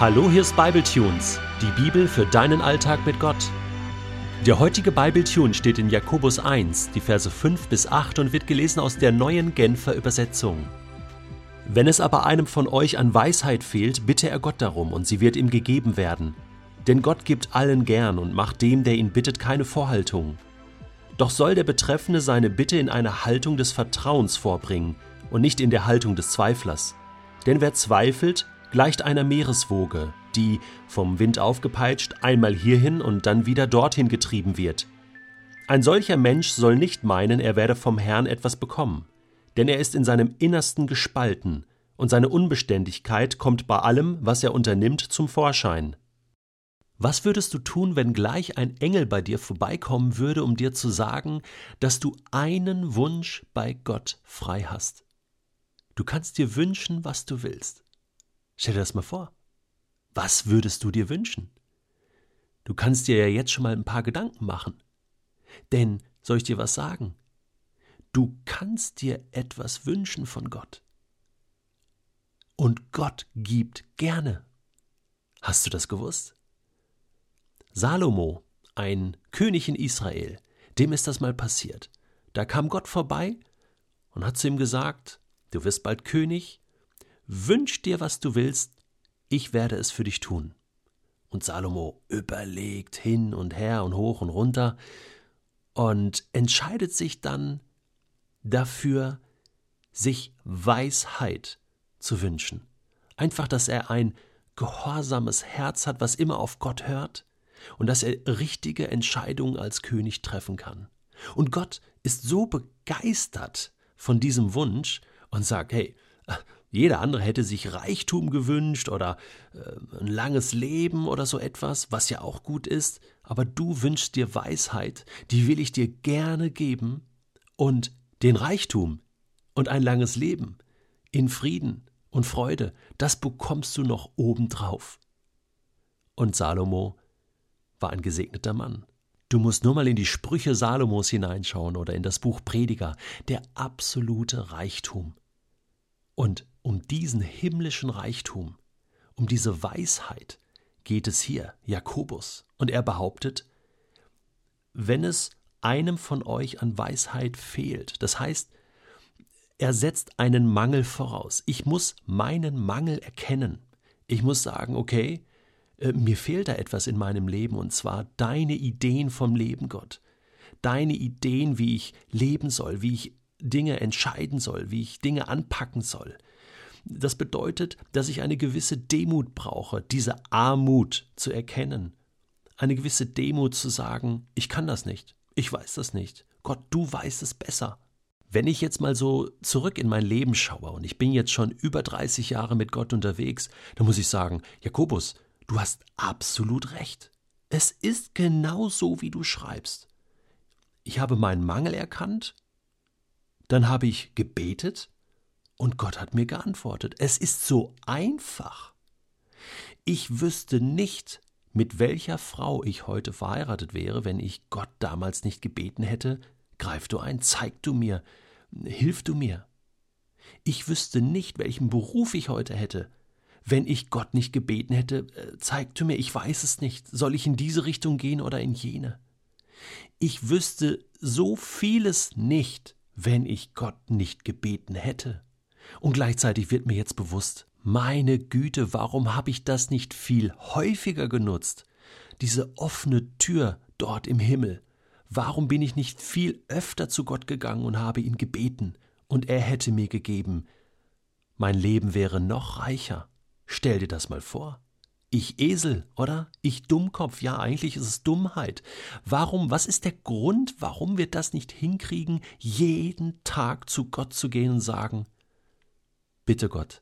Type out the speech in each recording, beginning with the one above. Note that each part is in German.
Hallo, hier ist Bibletunes, die Bibel für deinen Alltag mit Gott. Der heutige Bibletune steht in Jakobus 1, die Verse 5 bis 8 und wird gelesen aus der neuen Genfer Übersetzung. Wenn es aber einem von euch an Weisheit fehlt, bitte er Gott darum, und sie wird ihm gegeben werden. Denn Gott gibt allen gern und macht dem, der ihn bittet, keine Vorhaltung. Doch soll der Betreffende seine Bitte in einer Haltung des Vertrauens vorbringen und nicht in der Haltung des Zweiflers. Denn wer zweifelt, gleicht einer Meereswoge, die, vom Wind aufgepeitscht, einmal hierhin und dann wieder dorthin getrieben wird. Ein solcher Mensch soll nicht meinen, er werde vom Herrn etwas bekommen, denn er ist in seinem Innersten gespalten, und seine Unbeständigkeit kommt bei allem, was er unternimmt, zum Vorschein. Was würdest du tun, wenn gleich ein Engel bei dir vorbeikommen würde, um dir zu sagen, dass du einen Wunsch bei Gott frei hast? Du kannst dir wünschen, was du willst. Stell dir das mal vor. Was würdest du dir wünschen? Du kannst dir ja jetzt schon mal ein paar Gedanken machen. Denn, soll ich dir was sagen? Du kannst dir etwas wünschen von Gott. Und Gott gibt gerne. Hast du das gewusst? Salomo, ein König in Israel, dem ist das mal passiert. Da kam Gott vorbei und hat zu ihm gesagt, du wirst bald König, Wünsch dir, was du willst, ich werde es für dich tun. Und Salomo überlegt hin und her und hoch und runter und entscheidet sich dann dafür, sich Weisheit zu wünschen. Einfach, dass er ein gehorsames Herz hat, was immer auf Gott hört und dass er richtige Entscheidungen als König treffen kann. Und Gott ist so begeistert von diesem Wunsch und sagt, hey, jeder andere hätte sich Reichtum gewünscht oder äh, ein langes Leben oder so etwas, was ja auch gut ist, aber du wünschst dir Weisheit, die will ich dir gerne geben und den Reichtum und ein langes Leben in Frieden und Freude, das bekommst du noch obendrauf. Und Salomo war ein gesegneter Mann. Du musst nur mal in die Sprüche Salomos hineinschauen oder in das Buch Prediger, der absolute Reichtum. Und um diesen himmlischen Reichtum, um diese Weisheit geht es hier, Jakobus. Und er behauptet, wenn es einem von euch an Weisheit fehlt, das heißt, er setzt einen Mangel voraus. Ich muss meinen Mangel erkennen. Ich muss sagen, okay, äh, mir fehlt da etwas in meinem Leben, und zwar deine Ideen vom Leben, Gott. Deine Ideen, wie ich leben soll, wie ich Dinge entscheiden soll, wie ich Dinge anpacken soll. Das bedeutet, dass ich eine gewisse Demut brauche, diese Armut zu erkennen. Eine gewisse Demut zu sagen, ich kann das nicht, ich weiß das nicht. Gott, du weißt es besser. Wenn ich jetzt mal so zurück in mein Leben schaue und ich bin jetzt schon über 30 Jahre mit Gott unterwegs, dann muss ich sagen, Jakobus, du hast absolut recht. Es ist genau so, wie du schreibst. Ich habe meinen Mangel erkannt, dann habe ich gebetet und Gott hat mir geantwortet. Es ist so einfach. Ich wüsste nicht, mit welcher Frau ich heute verheiratet wäre, wenn ich Gott damals nicht gebeten hätte, greif du ein, zeig du mir, hilf du mir. Ich wüsste nicht, welchen Beruf ich heute hätte, wenn ich Gott nicht gebeten hätte, äh, zeig du mir, ich weiß es nicht, soll ich in diese Richtung gehen oder in jene. Ich wüsste so vieles nicht, wenn ich Gott nicht gebeten hätte. Und gleichzeitig wird mir jetzt bewusst, meine Güte, warum habe ich das nicht viel häufiger genutzt? Diese offene Tür dort im Himmel. Warum bin ich nicht viel öfter zu Gott gegangen und habe ihn gebeten, und er hätte mir gegeben? Mein Leben wäre noch reicher. Stell dir das mal vor. Ich Esel, oder? Ich Dummkopf. Ja, eigentlich ist es Dummheit. Warum, was ist der Grund, warum wir das nicht hinkriegen, jeden Tag zu Gott zu gehen und sagen, Bitte Gott,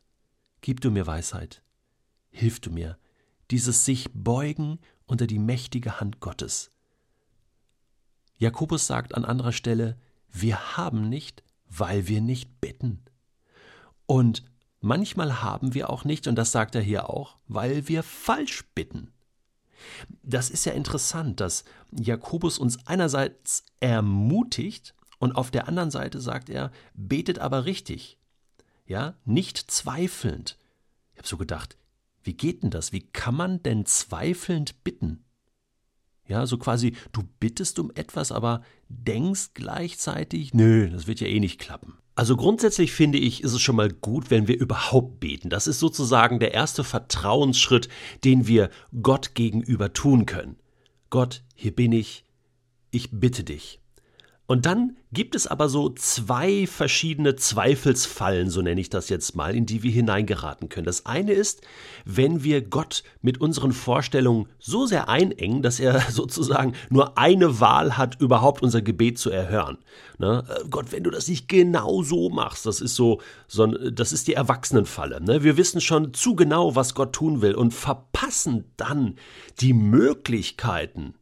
gib du mir Weisheit, hilf du mir, dieses sich beugen unter die mächtige Hand Gottes. Jakobus sagt an anderer Stelle, wir haben nicht, weil wir nicht bitten. Und manchmal haben wir auch nicht, und das sagt er hier auch, weil wir falsch bitten. Das ist ja interessant, dass Jakobus uns einerseits ermutigt und auf der anderen Seite sagt er, betet aber richtig ja, nicht zweifelnd. Ich habe so gedacht, Wie geht denn das? Wie kann man denn zweifelnd bitten? Ja, so quasi, du bittest um etwas, aber denkst gleichzeitig, nö, das wird ja eh nicht klappen. Also grundsätzlich finde ich, ist es schon mal gut, wenn wir überhaupt beten. Das ist sozusagen der erste Vertrauensschritt, den wir Gott gegenüber tun können. Gott, hier bin ich, ich bitte dich. Und dann gibt es aber so zwei verschiedene Zweifelsfallen, so nenne ich das jetzt mal, in die wir hineingeraten können. Das eine ist, wenn wir Gott mit unseren Vorstellungen so sehr einengen, dass er sozusagen nur eine Wahl hat, überhaupt unser Gebet zu erhören. Ne? Äh, Gott, wenn du das nicht genau so machst, das ist so, so das ist die Erwachsenenfalle. Ne? Wir wissen schon zu genau, was Gott tun will und verpassen dann die Möglichkeiten,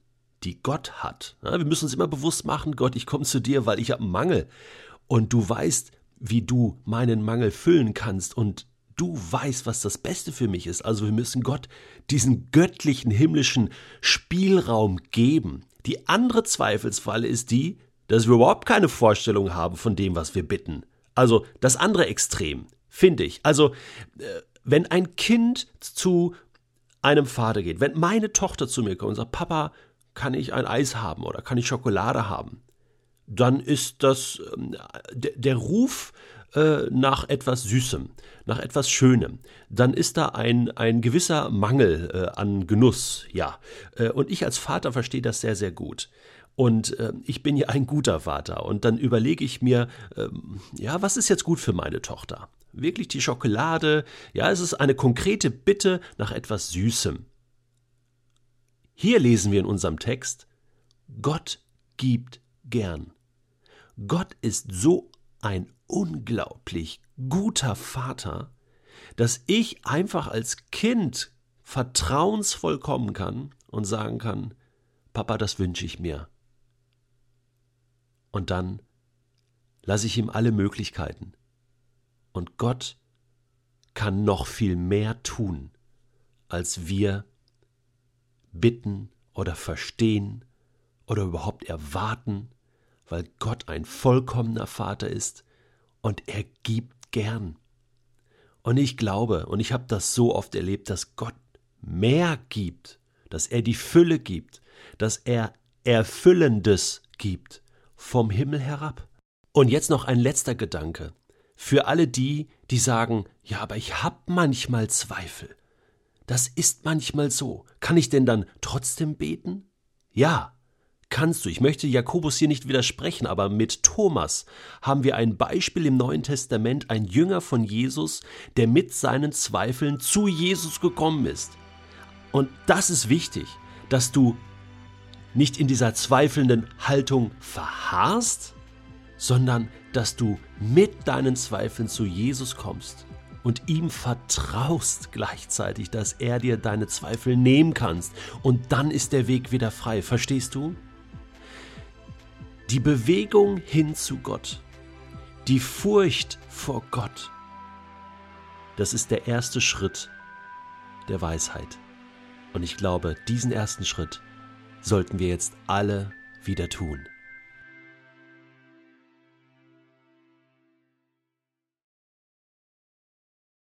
die Gott hat. wir müssen uns immer bewusst machen, Gott, ich komme zu dir, weil ich habe einen Mangel. Und du weißt, wie du meinen Mangel füllen kannst. Und du weißt, was das Beste für mich ist. Also wir müssen Gott diesen göttlichen, himmlischen Spielraum geben. Die andere Zweifelsfalle ist die, dass wir überhaupt keine Vorstellung haben von dem, was wir bitten. Also das andere Extrem, finde ich. Also äh, wenn ein Kind zu einem Vater geht, wenn meine Tochter zu mir kommt und sagt, Papa, kann ich ein Eis haben oder kann ich Schokolade haben, dann ist das ähm, der Ruf äh, nach etwas Süßem, nach etwas Schönem, dann ist da ein, ein gewisser Mangel äh, an Genuss, ja. Äh, und ich als Vater verstehe das sehr, sehr gut. Und äh, ich bin ja ein guter Vater. Und dann überlege ich mir, ähm, ja, was ist jetzt gut für meine Tochter? Wirklich die Schokolade? Ja, es ist eine konkrete Bitte nach etwas Süßem. Hier lesen wir in unserem Text, Gott gibt gern. Gott ist so ein unglaublich guter Vater, dass ich einfach als Kind vertrauensvoll kommen kann und sagen kann, Papa, das wünsche ich mir. Und dann lasse ich ihm alle Möglichkeiten. Und Gott kann noch viel mehr tun, als wir bitten oder verstehen oder überhaupt erwarten, weil Gott ein vollkommener Vater ist und er gibt gern. Und ich glaube, und ich habe das so oft erlebt, dass Gott mehr gibt, dass er die Fülle gibt, dass er Erfüllendes gibt vom Himmel herab. Und jetzt noch ein letzter Gedanke. Für alle die, die sagen, ja, aber ich habe manchmal Zweifel. Das ist manchmal so. Kann ich denn dann trotzdem beten? Ja, kannst du. Ich möchte Jakobus hier nicht widersprechen, aber mit Thomas haben wir ein Beispiel im Neuen Testament, ein Jünger von Jesus, der mit seinen Zweifeln zu Jesus gekommen ist. Und das ist wichtig, dass du nicht in dieser zweifelnden Haltung verharrst, sondern dass du mit deinen Zweifeln zu Jesus kommst und ihm vertraust gleichzeitig, dass er dir deine Zweifel nehmen kannst. Und dann ist der Weg wieder frei. Verstehst du? Die Bewegung hin zu Gott, die Furcht vor Gott, das ist der erste Schritt der Weisheit. Und ich glaube, diesen ersten Schritt sollten wir jetzt alle wieder tun.